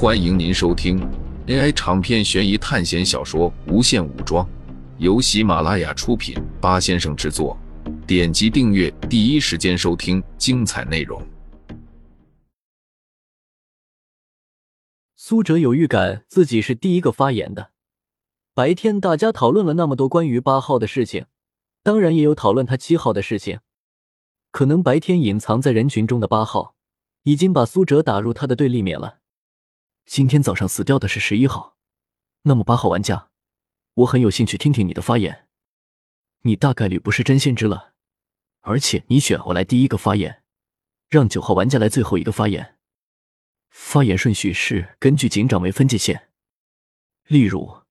欢迎您收听 AI 长篇悬疑探险小说《无限武装》，由喜马拉雅出品，八先生制作。点击订阅，第一时间收听精彩内容。苏哲有预感自己是第一个发言的。白天大家讨论了那么多关于八号的事情，当然也有讨论他七号的事情。可能白天隐藏在人群中的八号，已经把苏哲打入他的对立面了。今天早上死掉的是十一号，那么八号玩家，我很有兴趣听听你的发言。你大概率不是真先知了，而且你选我来第一个发言，让九号玩家来最后一个发言。发言顺序是根据警长为分界线，例如，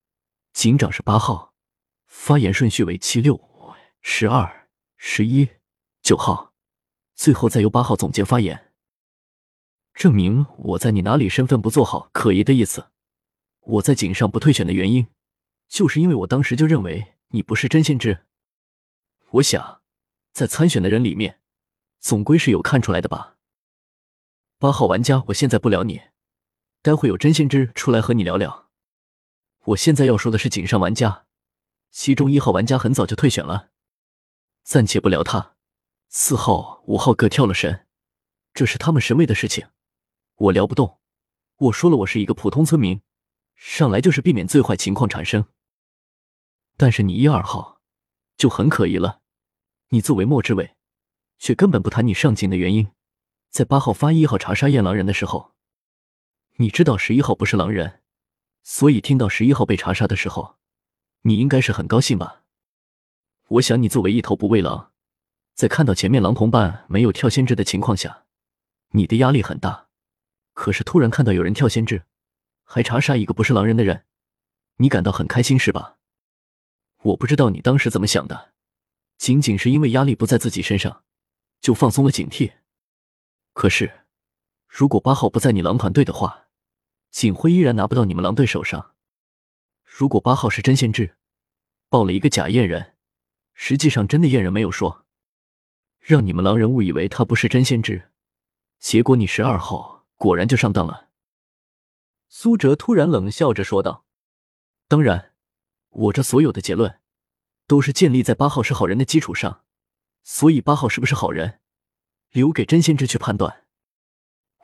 警长是八号，发言顺序为七六十二十一九号，最后再由八号总结发言。证明我在你哪里身份不做好可疑的意思。我在井上不退选的原因，就是因为我当时就认为你不是真先知。我想，在参选的人里面，总归是有看出来的吧。八号玩家，我现在不聊你，待会有真先知出来和你聊聊。我现在要说的是井上玩家，其中一号玩家很早就退选了，暂且不聊他。四号、五号各跳了神，这是他们神位的事情。我聊不动，我说了，我是一个普通村民，上来就是避免最坏情况产生。但是你一二号就很可疑了，你作为末之位，却根本不谈你上井的原因。在八号发一号查杀燕狼人的时候，你知道十一号不是狼人，所以听到十一号被查杀的时候，你应该是很高兴吧？我想你作为一头不畏狼，在看到前面狼同伴没有跳先知的情况下，你的压力很大。可是突然看到有人跳先知，还查杀一个不是狼人的人，你感到很开心是吧？我不知道你当时怎么想的，仅仅是因为压力不在自己身上，就放松了警惕。可是，如果八号不在你狼团队的话，警徽依然拿不到你们狼队手上。如果八号是真先知，报了一个假验人，实际上真的验人没有说，让你们狼人误以为他不是真先知，结果你十二号。果然就上当了。苏哲突然冷笑着说道：“当然，我这所有的结论都是建立在八号是好人的基础上，所以八号是不是好人，留给真先知去判断。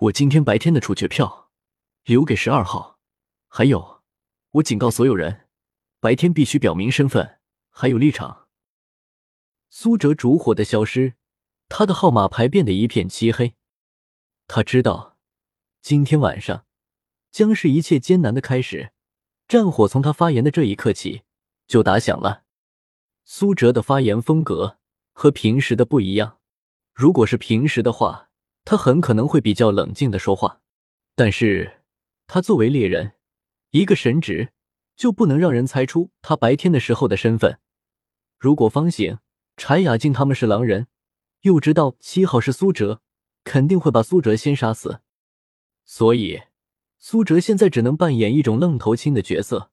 我今天白天的处决票留给十二号，还有，我警告所有人，白天必须表明身份还有立场。”苏哲烛火的消失，他的号码牌变得一片漆黑。他知道。今天晚上将是一切艰难的开始，战火从他发言的这一刻起就打响了。苏哲的发言风格和平时的不一样。如果是平时的话，他很可能会比较冷静的说话。但是，他作为猎人，一个神职，就不能让人猜出他白天的时候的身份。如果方醒、柴雅静他们是狼人，又知道七号是苏哲，肯定会把苏哲先杀死。所以，苏哲现在只能扮演一种愣头青的角色。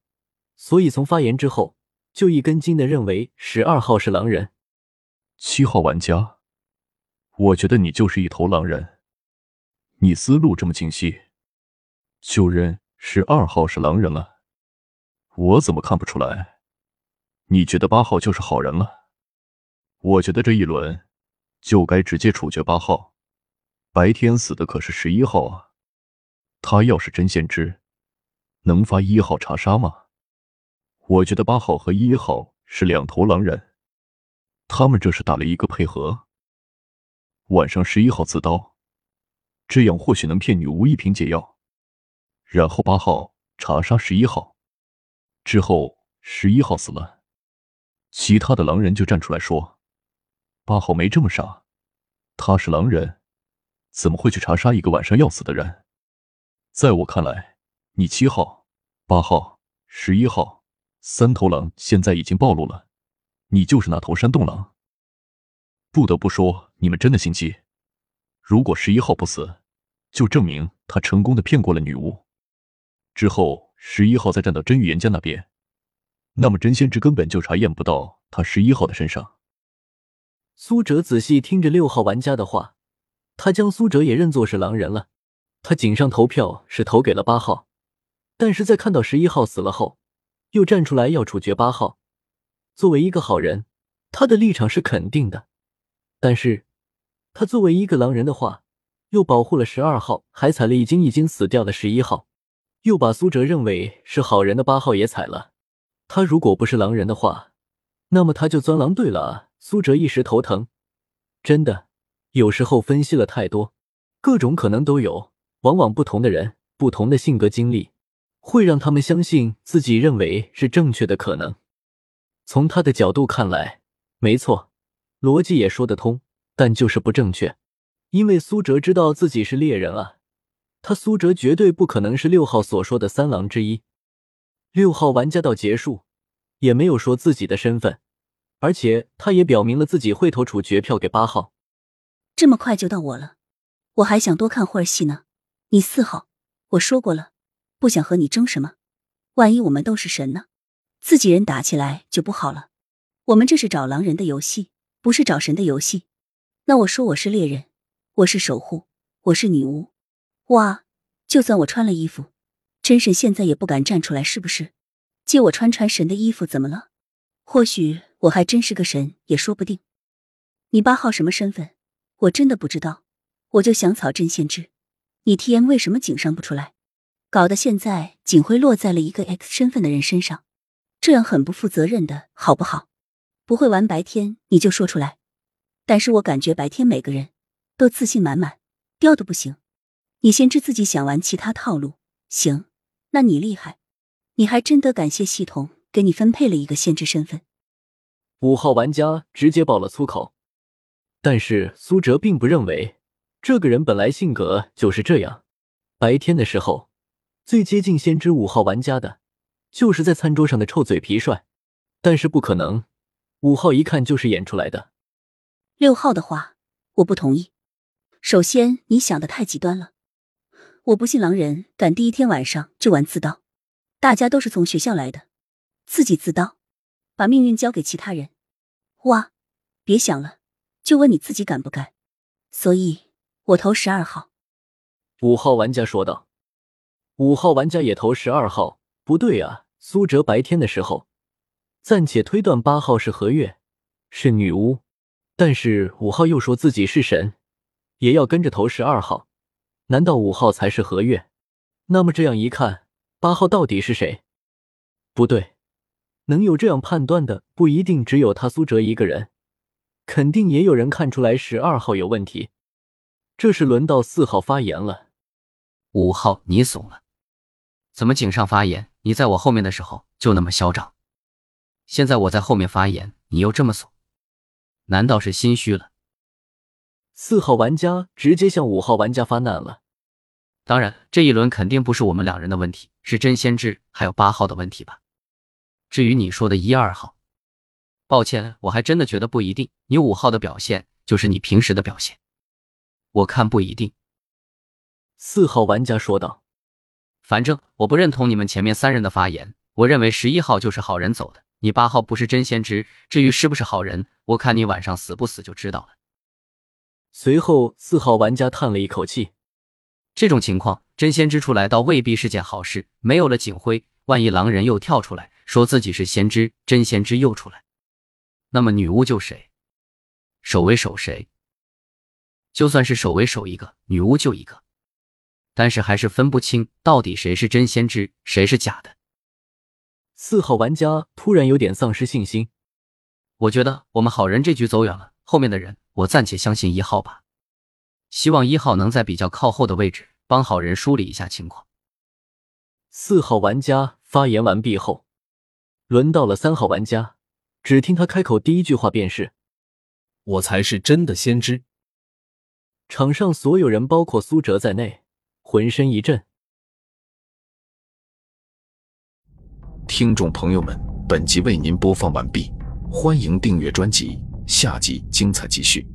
所以，从发言之后就一根筋的认为十二号是狼人。七号玩家，我觉得你就是一头狼人。你思路这么清晰，就认十二号是狼人了。我怎么看不出来？你觉得八号就是好人了？我觉得这一轮就该直接处决八号。白天死的可是十一号啊！他要是真先知，能发一号查杀吗？我觉得八号和一号是两头狼人，他们这是打了一个配合。晚上十一号自刀，这样或许能骗女巫一瓶解药，然后八号查杀十一号，之后十一号死了，其他的狼人就站出来说，八号没这么傻，他是狼人，怎么会去查杀一个晚上要死的人？在我看来，你七号、八号、十一号三头狼现在已经暴露了，你就是那头山洞狼。不得不说，你们真的心机。如果十一号不死，就证明他成功的骗过了女巫。之后，十一号再站到真预言家那边，那么真先知根本就查验不到他十一号的身上。苏哲仔细听着六号玩家的话，他将苏哲也认作是狼人了。他井上投票是投给了八号，但是在看到十一号死了后，又站出来要处决八号。作为一个好人，他的立场是肯定的。但是，他作为一个狼人的话，又保护了十二号，还踩了已经已经死掉的十一号，又把苏哲认为是好人的八号也踩了。他如果不是狼人的话，那么他就钻狼队了！苏哲一时头疼，真的，有时候分析了太多，各种可能都有。往往不同的人、不同的性格经历，会让他们相信自己认为是正确的可能。从他的角度看来，没错，逻辑也说得通，但就是不正确。因为苏哲知道自己是猎人啊，他苏哲绝对不可能是六号所说的三狼之一。六号玩家到结束也没有说自己的身份，而且他也表明了自己会投处决票给八号。这么快就到我了，我还想多看会儿戏呢。你四号，我说过了，不想和你争什么。万一我们都是神呢？自己人打起来就不好了。我们这是找狼人的游戏，不是找神的游戏。那我说我是猎人，我是守护，我是女巫。哇，就算我穿了衣服，真神现在也不敢站出来，是不是？借我穿穿神的衣服怎么了？或许我还真是个神，也说不定。你八号什么身份？我真的不知道。我就想草真先知。你 T M 为什么警上不出来？搞得现在警徽落在了一个 X 身份的人身上，这样很不负责任的，好不好？不会玩白天你就说出来。但是我感觉白天每个人都自信满满，吊的不行。你先知自己想玩其他套路，行？那你厉害，你还真得感谢系统给你分配了一个先知身份。五号玩家直接爆了粗口，但是苏哲并不认为。这个人本来性格就是这样，白天的时候最接近先知五号玩家的，就是在餐桌上的臭嘴皮帅。但是不可能，五号一看就是演出来的。六号的话，我不同意。首先，你想的太极端了。我不信狼人敢第一天晚上就玩自刀，大家都是从学校来的，自己自刀，把命运交给其他人。哇，别想了，就问你自己敢不敢。所以。我投十二号，五号玩家说道。五号玩家也投十二号。不对啊，苏哲白天的时候暂且推断八号是何月，是女巫，但是五号又说自己是神，也要跟着投十二号。难道五号才是何月？那么这样一看，八号到底是谁？不对，能有这样判断的不一定只有他苏哲一个人，肯定也有人看出来十二号有问题。这是轮到四号发言了。五号，你怂了？怎么井上发言，你在我后面的时候就那么嚣张？现在我在后面发言，你又这么怂？难道是心虚了？四号玩家直接向五号玩家发难了。当然，这一轮肯定不是我们两人的问题，是真先知还有八号的问题吧？至于你说的一二号，抱歉，我还真的觉得不一定。你五号的表现就是你平时的表现。我看不一定。四号玩家说道：“反正我不认同你们前面三人的发言。我认为十一号就是好人走的，你八号不是真先知。至于是不是好人，我看你晚上死不死就知道了。”随后，四号玩家叹了一口气：“这种情况，真先知出来倒未必是件好事。没有了警徽，万一狼人又跳出来说自己是先知，真先知又出来，那么女巫救谁？守卫守谁？”就算是守为守一个，女巫就一个，但是还是分不清到底谁是真先知，谁是假的。四号玩家突然有点丧失信心。我觉得我们好人这局走远了，后面的人我暂且相信一号吧。希望一号能在比较靠后的位置帮好人梳理一下情况。四号玩家发言完毕后，轮到了三号玩家，只听他开口第一句话便是：“我才是真的先知。”场上所有人，包括苏哲在内，浑身一震。听众朋友们，本集为您播放完毕，欢迎订阅专辑，下集精彩继续。